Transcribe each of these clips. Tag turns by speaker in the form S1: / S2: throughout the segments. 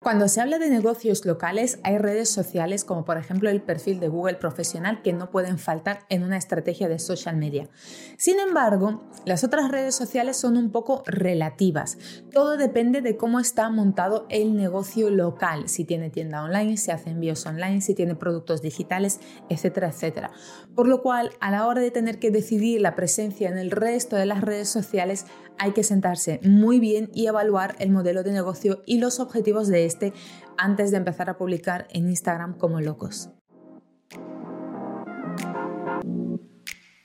S1: Cuando se habla de negocios locales, hay redes sociales como por ejemplo el perfil de Google profesional que no pueden faltar en una estrategia de social media. Sin embargo, las otras redes sociales son un poco relativas. Todo depende de cómo está montado el negocio local, si tiene tienda online, si hace envíos online, si tiene productos digitales, etcétera, etcétera. Por lo cual, a la hora de tener que decidir la presencia en el resto de las redes sociales, hay que sentarse muy bien y evaluar el modelo de negocio y los objetivos de este antes de empezar a publicar en Instagram como locos.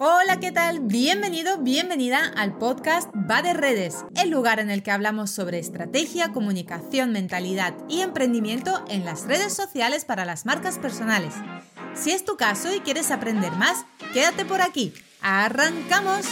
S1: Hola, ¿qué tal? Bienvenido, bienvenida al podcast Va de Redes, el lugar en el que hablamos sobre estrategia, comunicación, mentalidad y emprendimiento en las redes sociales para las marcas personales. Si es tu caso y quieres aprender más, quédate por aquí. ¡Arrancamos!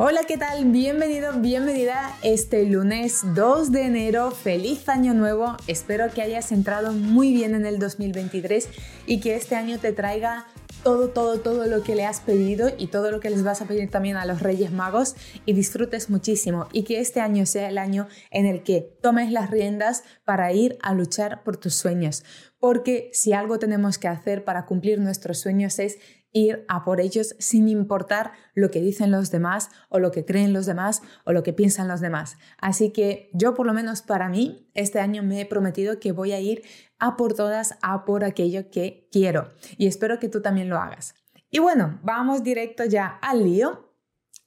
S1: Hola, ¿qué tal? Bienvenido, bienvenida este lunes 2 de enero. Feliz año nuevo. Espero que hayas entrado muy bien en el 2023 y que este año te traiga todo, todo, todo lo que le has pedido y todo lo que les vas a pedir también a los Reyes Magos y disfrutes muchísimo y que este año sea el año en el que tomes las riendas para ir a luchar por tus sueños. Porque si algo tenemos que hacer para cumplir nuestros sueños es ir a por ellos sin importar lo que dicen los demás o lo que creen los demás o lo que piensan los demás. Así que yo por lo menos para mí este año me he prometido que voy a ir a por todas, a por aquello que quiero y espero que tú también lo hagas. Y bueno, vamos directo ya al lío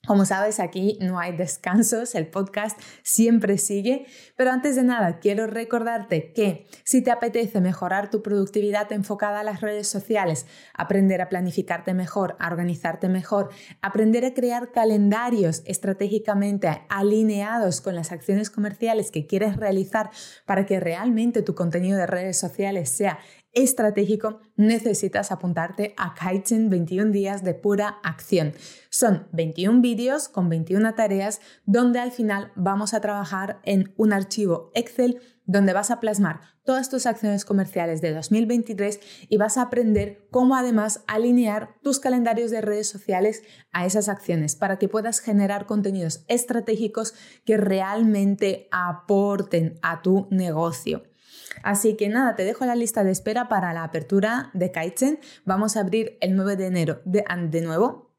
S1: como sabes, aquí no hay descansos, el podcast siempre sigue, pero antes de nada quiero recordarte que si te apetece mejorar tu productividad enfocada a las redes sociales, aprender a planificarte mejor, a organizarte mejor, aprender a crear calendarios estratégicamente alineados con las acciones comerciales que quieres realizar para que realmente tu contenido de redes sociales sea estratégico, necesitas apuntarte a Kaizen 21 días de pura acción. Son 21 vídeos con 21 tareas donde al final vamos a trabajar en un archivo Excel donde vas a plasmar todas tus acciones comerciales de 2023 y vas a aprender cómo además alinear tus calendarios de redes sociales a esas acciones para que puedas generar contenidos estratégicos que realmente aporten a tu negocio. Así que nada, te dejo la lista de espera para la apertura de Kaizen. Vamos a abrir el 9 de enero de, de nuevo.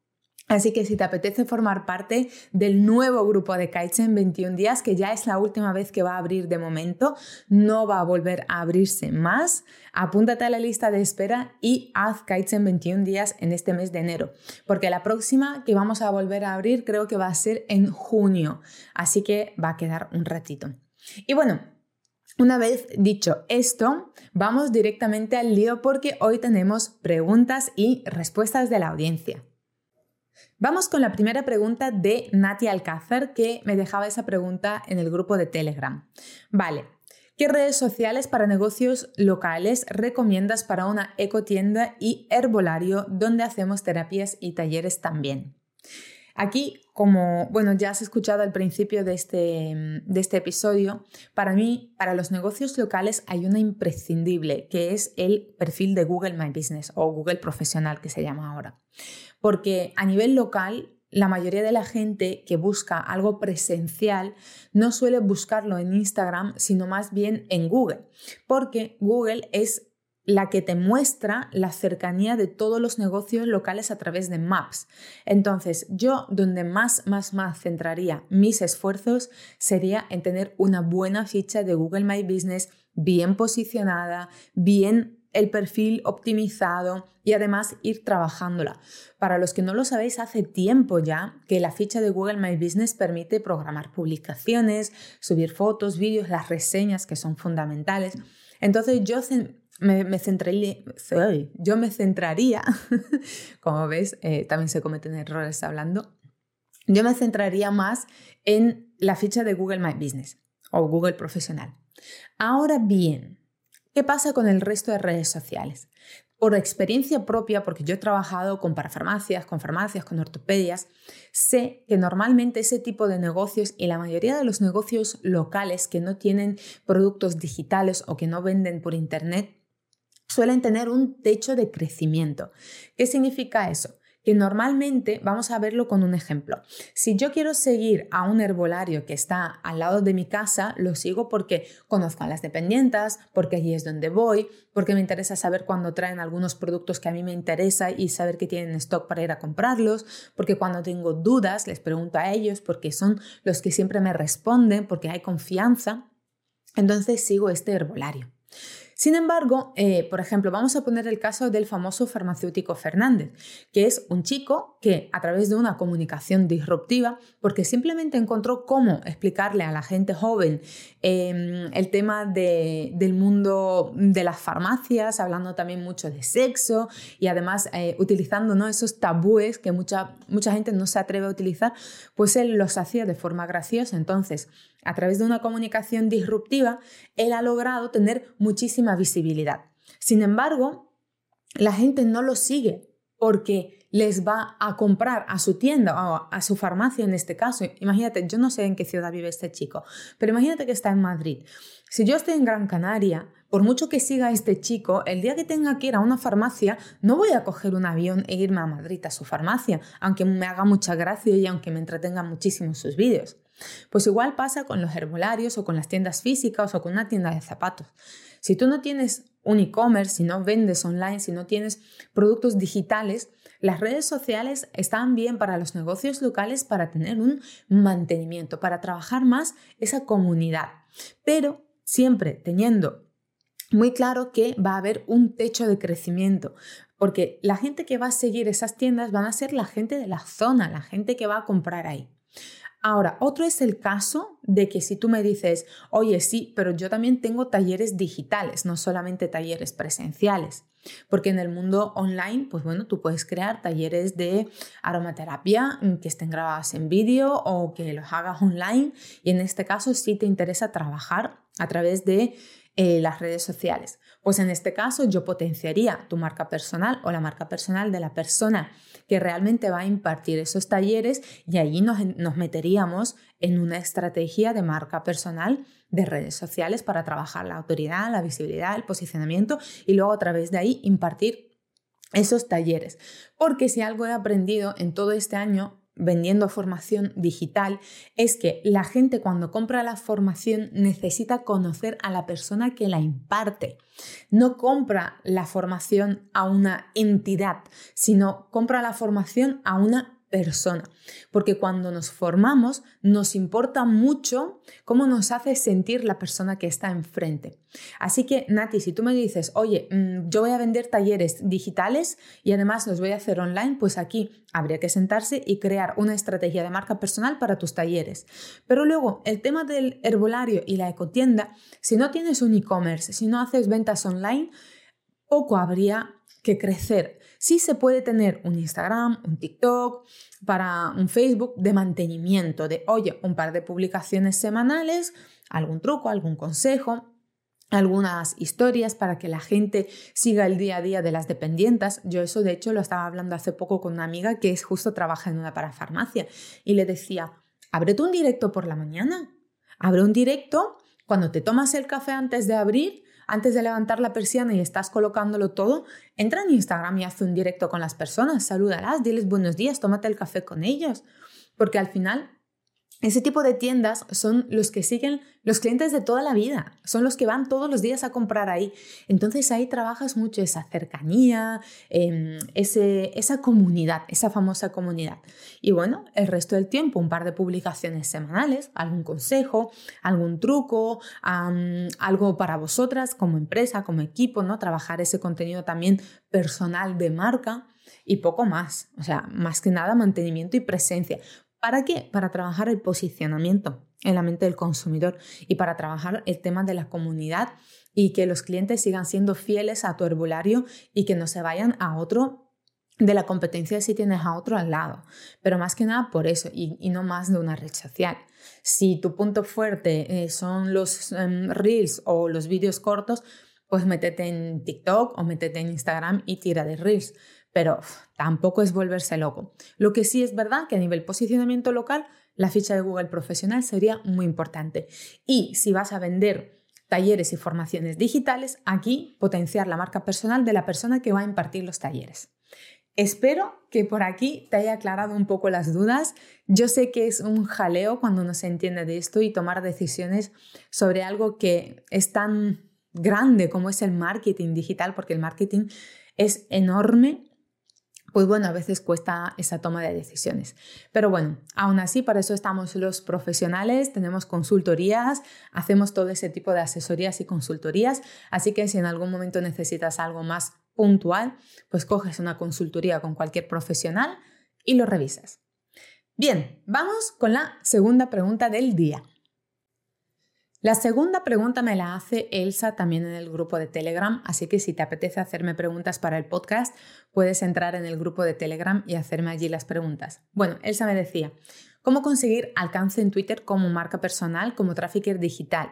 S1: Así que si te apetece formar parte del nuevo grupo de Kaizen 21 días, que ya es la última vez que va a abrir de momento, no va a volver a abrirse más, apúntate a la lista de espera y haz Kaizen 21 días en este mes de enero, porque la próxima que vamos a volver a abrir creo que va a ser en junio, así que va a quedar un ratito. Y bueno, una vez dicho esto, vamos directamente al lío porque hoy tenemos preguntas y respuestas de la audiencia. Vamos con la primera pregunta de Nati Alcázar, que me dejaba esa pregunta en el grupo de Telegram. Vale, ¿qué redes sociales para negocios locales recomiendas para una ecotienda y herbolario donde hacemos terapias y talleres también? Aquí, como bueno, ya has escuchado al principio de este, de este episodio, para mí, para los negocios locales hay una imprescindible, que es el perfil de Google My Business o Google Profesional, que se llama ahora. Porque a nivel local, la mayoría de la gente que busca algo presencial no suele buscarlo en Instagram, sino más bien en Google, porque Google es la que te muestra la cercanía de todos los negocios locales a través de Maps. Entonces, yo donde más, más, más centraría mis esfuerzos sería en tener una buena ficha de Google My Business bien posicionada, bien el perfil optimizado y además ir trabajándola. Para los que no lo sabéis, hace tiempo ya que la ficha de Google My Business permite programar publicaciones, subir fotos, vídeos, las reseñas que son fundamentales. Entonces yo me, me yo me centraría, como ves, eh, también se cometen errores hablando, yo me centraría más en la ficha de Google My Business o Google Profesional. Ahora bien, ¿qué pasa con el resto de redes sociales? Por experiencia propia, porque yo he trabajado con parafarmacias, con farmacias, con ortopedias, sé que normalmente ese tipo de negocios y la mayoría de los negocios locales que no tienen productos digitales o que no venden por internet, suelen tener un techo de crecimiento. ¿Qué significa eso? que normalmente vamos a verlo con un ejemplo. Si yo quiero seguir a un herbolario que está al lado de mi casa, lo sigo porque conozco a las dependientes, porque allí es donde voy, porque me interesa saber cuándo traen algunos productos que a mí me interesa y saber que tienen stock para ir a comprarlos, porque cuando tengo dudas les pregunto a ellos, porque son los que siempre me responden, porque hay confianza. Entonces sigo este herbolario. Sin embargo, eh, por ejemplo, vamos a poner el caso del famoso farmacéutico Fernández, que es un chico que a través de una comunicación disruptiva, porque simplemente encontró cómo explicarle a la gente joven em, el tema del mundo de las farmacias, hablando también mucho de sexo y además eh, utilizando esos tabúes que mucha, mucha gente no se atreve a utilizar, pues él los hacía de forma graciosa. Entonces, a través de una comunicación disruptiva, él ha logrado tener muchísima visibilidad. Sin embargo, la gente no lo sigue porque les va a comprar a su tienda o a su farmacia en este caso. Imagínate, yo no sé en qué ciudad vive este chico, pero imagínate que está en Madrid. Si yo estoy en Gran Canaria, por mucho que siga este chico, el día que tenga que ir a una farmacia, no voy a coger un avión e irme a Madrid a su farmacia, aunque me haga mucha gracia y aunque me entretenga muchísimo sus vídeos. Pues igual pasa con los herbolarios o con las tiendas físicas o con una tienda de zapatos. Si tú no tienes un e-commerce, si no vendes online, si no tienes productos digitales, las redes sociales están bien para los negocios locales para tener un mantenimiento, para trabajar más esa comunidad, pero siempre teniendo muy claro que va a haber un techo de crecimiento, porque la gente que va a seguir esas tiendas van a ser la gente de la zona, la gente que va a comprar ahí. Ahora, otro es el caso de que si tú me dices, oye, sí, pero yo también tengo talleres digitales, no solamente talleres presenciales. Porque en el mundo online, pues bueno, tú puedes crear talleres de aromaterapia mm, que estén grabados en vídeo o que los hagas online. Y en este caso, sí te interesa trabajar a través de eh, las redes sociales. Pues en este caso yo potenciaría tu marca personal o la marca personal de la persona que realmente va a impartir esos talleres y allí nos, nos meteríamos en una estrategia de marca personal de redes sociales para trabajar la autoridad, la visibilidad, el posicionamiento y luego a través de ahí impartir esos talleres. Porque si algo he aprendido en todo este año vendiendo formación digital es que la gente cuando compra la formación necesita conocer a la persona que la imparte. No compra la formación a una entidad, sino compra la formación a una persona. Porque cuando nos formamos nos importa mucho cómo nos hace sentir la persona que está enfrente. Así que, Nati, si tú me dices, oye, mm, yo voy a vender talleres digitales y además los voy a hacer online, pues aquí habría que sentarse y crear una estrategia de marca personal para tus talleres. Pero luego, el tema del herbolario y la ecotienda, si no tienes un e-commerce, si no haces ventas online, poco habría que crecer Sí se puede tener un Instagram, un TikTok, para un Facebook de mantenimiento, de, oye, un par de publicaciones semanales, algún truco, algún consejo, algunas historias para que la gente siga el día a día de las dependientes. Yo eso de hecho lo estaba hablando hace poco con una amiga que es justo trabaja en una parafarmacia y le decía, ábrete un directo por la mañana, abre un directo cuando te tomas el café antes de abrir antes de levantar la persiana y estás colocándolo todo, entra en Instagram y haz un directo con las personas, salúdalas, diles buenos días, tómate el café con ellos, porque al final ese tipo de tiendas son los que siguen los clientes de toda la vida, son los que van todos los días a comprar ahí. Entonces ahí trabajas mucho esa cercanía, em, esa comunidad, esa famosa comunidad. Y bueno, el resto del tiempo un par de publicaciones semanales, algún consejo, algún truco, algo para vosotras como empresa, como equipo, ¿no? Trabajar ese contenido también personal de marca y poco más. O sea, más que nada mantenimiento y presencia. ¿Para qué? Para trabajar el posicionamiento en la mente del consumidor y para trabajar el tema de la comunidad y que los clientes sigan siendo fieles a tu herbolario y que no se vayan a otro de la competencia si tienes a otro al lado. Pero más que nada por eso y, no más de una red social. Si tu punto fuerte eh, son los em, reels o los vídeos cortos, pues métete en TikTok o métete en Instagram y tira de reels pero tampoco es volverse loco. Lo que sí es verdad que a nivel posicionamiento local, la ficha de Google profesional sería muy importante. Y si vas a vender talleres y formaciones digitales, aquí potenciar la marca personal de la persona que va a impartir los talleres. Espero que por aquí te haya aclarado un poco las dudas. Yo sé que es un jaleo cuando no se entiende de esto y tomar decisiones sobre algo que es tan grande como es el marketing digital, porque el marketing es enorme pues bueno, a veces cuesta esa toma de decisiones. Pero bueno, aún así, para eso estamos los profesionales, tenemos consultorías, hacemos todo ese tipo de asesorías y consultorías, así que si en algún momento necesitas algo más puntual, pues coges una consultoría con cualquier profesional y lo revisas. Bien, vamos con la segunda pregunta del día. La segunda pregunta me la hace Elsa también en el grupo de Telegram, así que si te apetece hacerme preguntas para el podcast, puedes entrar en el grupo de Telegram y hacerme allí las preguntas. Bueno, Elsa me decía, ¿cómo conseguir alcance en Twitter como marca personal, como trafficker digital?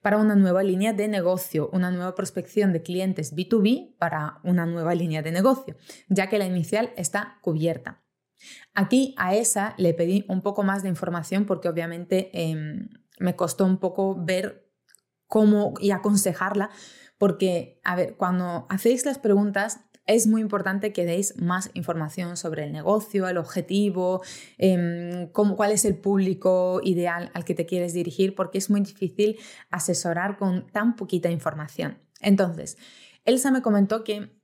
S1: Para una nueva línea de negocio, una nueva prospección de clientes B2B para una nueva línea de negocio, ya que la inicial está cubierta. Aquí a esa le pedí un poco más de información porque obviamente em, me costó un poco ver cómo y aconsejarla, porque, a ver, cuando hacéis las preguntas, es muy importante que deis más información sobre el negocio, el objetivo, em, cuál es el público ideal al que te quieres dirigir, porque es muy difícil asesorar con tan poquita información. Entonces, Elsa me comentó que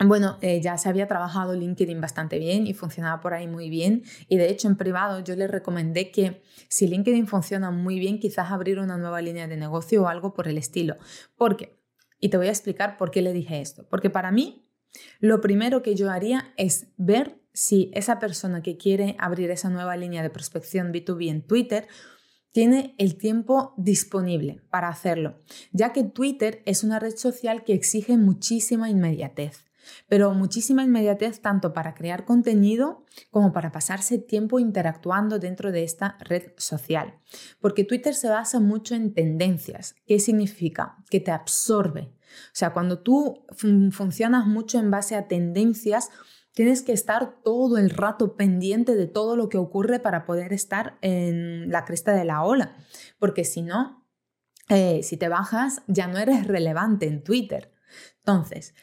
S1: bueno, eh, ya se había trabajado LinkedIn bastante bien y funcionaba por ahí muy bien. Y de hecho, en privado yo le recomendé que si LinkedIn funciona muy bien, quizás abrir una nueva línea de negocio o algo por el estilo. ¿Por qué? Y te voy a explicar por qué le dije esto. Porque para mí, lo primero que yo haría es ver si esa persona que quiere abrir esa nueva línea de prospección B2B en Twitter tiene el tiempo disponible para hacerlo, ya que Twitter es una red social que exige muchísima inmediatez. Pero muchísima inmediatez tanto para crear contenido como para pasarse tiempo interactuando dentro de esta red social. Porque Twitter se basa mucho en tendencias. ¿Qué significa? Que te absorbe. O sea, cuando tú funcionas mucho en base a tendencias, tienes que estar todo el rato pendiente de todo lo que ocurre para poder estar en la cresta de la ola. Porque si no, eh, si te bajas, ya no eres relevante en Twitter. Entonces,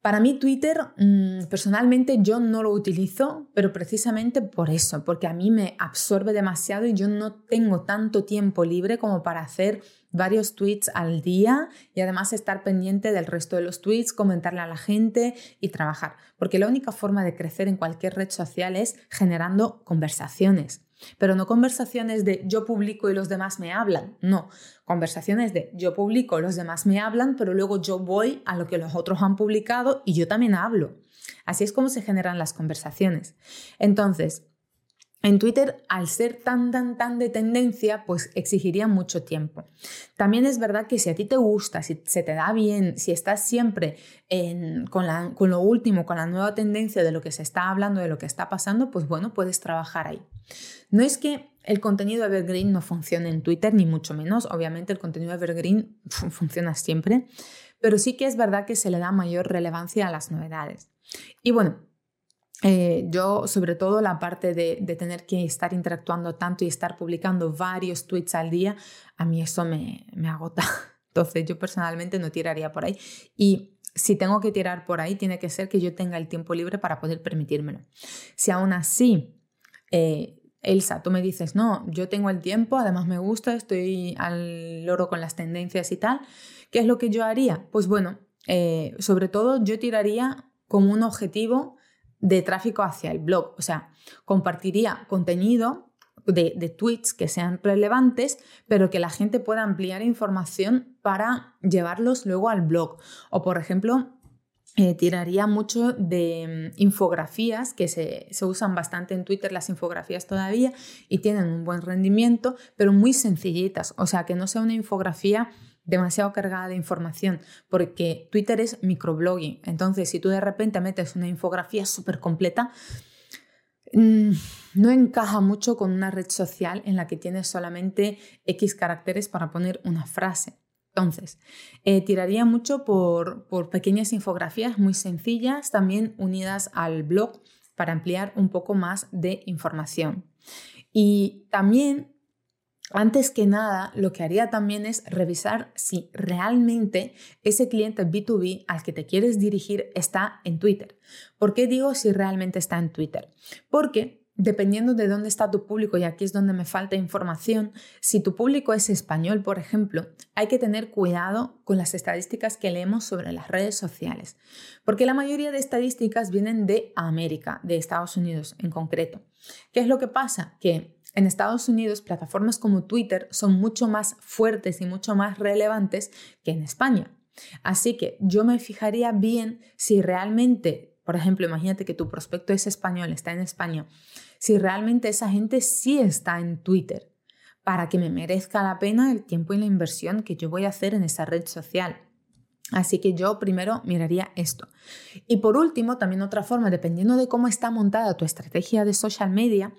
S1: para mí Twitter, mm, personalmente yo no lo utilizo, pero precisamente por eso, porque a mí me absorbe demasiado y yo no tengo tanto tiempo libre como para hacer varios tweets al día y además estar pendiente del resto de los tweets, comentarle a la gente y trabajar, porque la única forma de crecer en cualquier red social es generando conversaciones. Pero no conversaciones de yo publico y los demás me hablan, no, conversaciones de yo publico, los demás me hablan, pero luego yo voy a lo que los otros han publicado y yo también hablo. Así es como se generan las conversaciones. Entonces, en Twitter, al ser tan, tan, tan de tendencia, pues exigiría mucho tiempo. También es verdad que si a ti te gusta, si se te da bien, si estás siempre con, con lo último, con la nueva tendencia de lo que se está hablando, de lo que está pasando, pues bueno, puedes trabajar ahí. No es que el contenido Evergreen no funcione en Twitter, ni mucho menos. Obviamente el contenido Evergreen funciona siempre, pero sí que es verdad que se le da mayor relevancia a las novedades. Y bueno, eh, yo, sobre todo la parte de, tener que estar interactuando tanto y estar publicando varios tweets al día, a mí eso me, agota. Entonces, yo personalmente no tiraría por ahí. Y si tengo que tirar por ahí, tiene que ser que yo tenga el tiempo libre para poder permitírmelo. Si aún así, eh, Elsa, tú me dices, no, yo tengo el tiempo, además me gusta, estoy al loro con las tendencias y tal, ¿qué es lo que yo haría? Pues bueno, eh, sobre todo yo tiraría como un objetivo de tráfico hacia el blog. O sea, compartiría contenido de, tweets que sean relevantes, pero que la gente pueda ampliar información para llevarlos luego al blog. O, por ejemplo, eh, tiraría mucho de mm, infografías, que se, se, usan bastante en Twitter las infografías todavía y tienen un buen rendimiento, pero muy sencillitas. O sea, que no sea una infografía demasiado cargada de información, porque Twitter es microblogging. Entonces, si tú de repente metes una infografía súper completa, mm, no encaja mucho con una red social en la que tienes solamente X caracteres para poner una frase. Entonces, eh, tiraría mucho por, por pequeñas infografías muy sencillas, también unidas al blog para ampliar un poco más de información. Y también antes que nada, lo que haría también es revisar si realmente ese cliente B2B al que te quieres dirigir está en Twitter. ¿Por qué digo si realmente está en Twitter? Porque dependiendo de dónde está tu público, y aquí es donde me falta información, si tu público es español, por ejemplo, hay que tener cuidado con las estadísticas que leemos sobre las redes sociales, porque la mayoría de estadísticas vienen de América, de Estados Unidos en concreto. ¿Qué es lo que pasa? Que en Estados Unidos, plataformas como Twitter son mucho más fuertes y mucho más relevantes que en España. Así que yo me fijaría bien si realmente, por ejemplo, imagínate que tu prospecto es español, está en España, si realmente esa gente sí está en Twitter, para que me merezca la pena el tiempo y la inversión que yo voy a hacer en esa red social. Así que yo primero miraría esto. Y por último, también otra forma, dependiendo de cómo está montada tu estrategia de social media,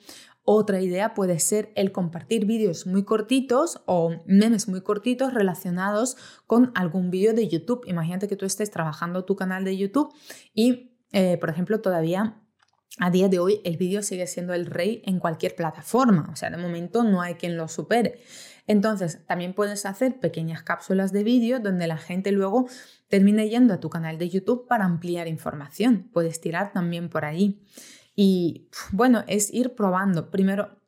S1: otra idea puede ser el compartir vídeos muy cortitos o memes muy cortitos relacionados con algún vídeo de YouTube. Imagínate que tú estés trabajando tu canal de YouTube y, eh, por ejemplo, todavía a día de hoy el vídeo sigue siendo el rey en cualquier plataforma. O sea, de momento no hay quien lo supere. Entonces, también puedes hacer pequeñas cápsulas de vídeo donde la gente luego termine yendo a tu canal de YouTube para ampliar información. Puedes tirar también por ahí. Y bueno, es ir probando. Primero,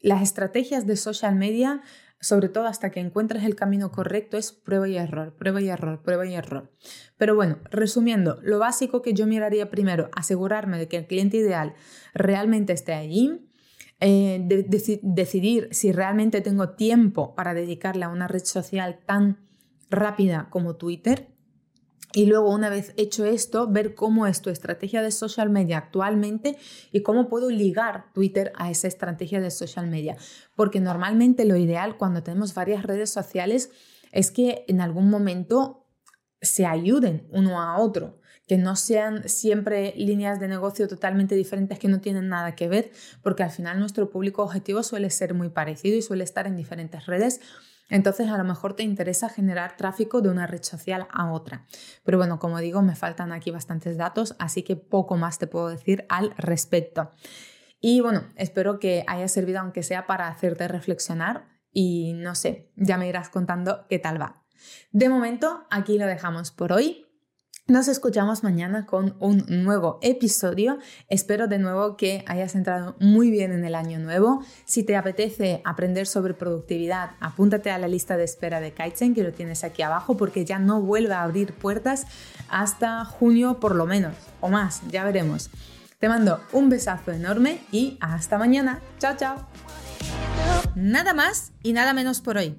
S1: las estrategias de social media, sobre todo hasta que encuentres el camino correcto, es prueba y error, prueba y error, prueba y error. Pero bueno, resumiendo, lo básico que yo miraría primero, asegurarme de que el cliente ideal realmente esté allí. Eh, decidir si realmente tengo tiempo para dedicarle a una red social tan rápida como Twitter y luego, una vez hecho esto, ver cómo es tu estrategia de social media actualmente y cómo puedo ligar Twitter a esa estrategia de social media. Porque normalmente lo ideal cuando tenemos varias redes sociales es que en algún momento se ayuden uno a otro, que no sean siempre líneas de negocio totalmente diferentes que no tienen nada que ver, porque al final nuestro público objetivo suele ser muy parecido y suele estar en diferentes redes entonces a lo mejor te interesa generar tráfico de una red social a otra. Pero bueno, como digo, me faltan aquí bastantes datos, así que poco más te puedo decir al respecto. Y bueno, espero que haya servido aunque sea para hacerte reflexionar y no sé, ya me irás contando qué tal va. De momento, aquí lo dejamos por hoy. Nos escuchamos mañana con un nuevo episodio. Espero de nuevo que hayas entrado muy bien en el año nuevo. Si te apetece aprender sobre productividad, apúntate a la lista de espera de Kaizen que lo tienes aquí abajo porque ya no vuelve a abrir puertas hasta junio por lo menos o más, ya veremos. Te mando un besazo enorme y hasta mañana. Chao, chao. Nada más y nada menos por hoy.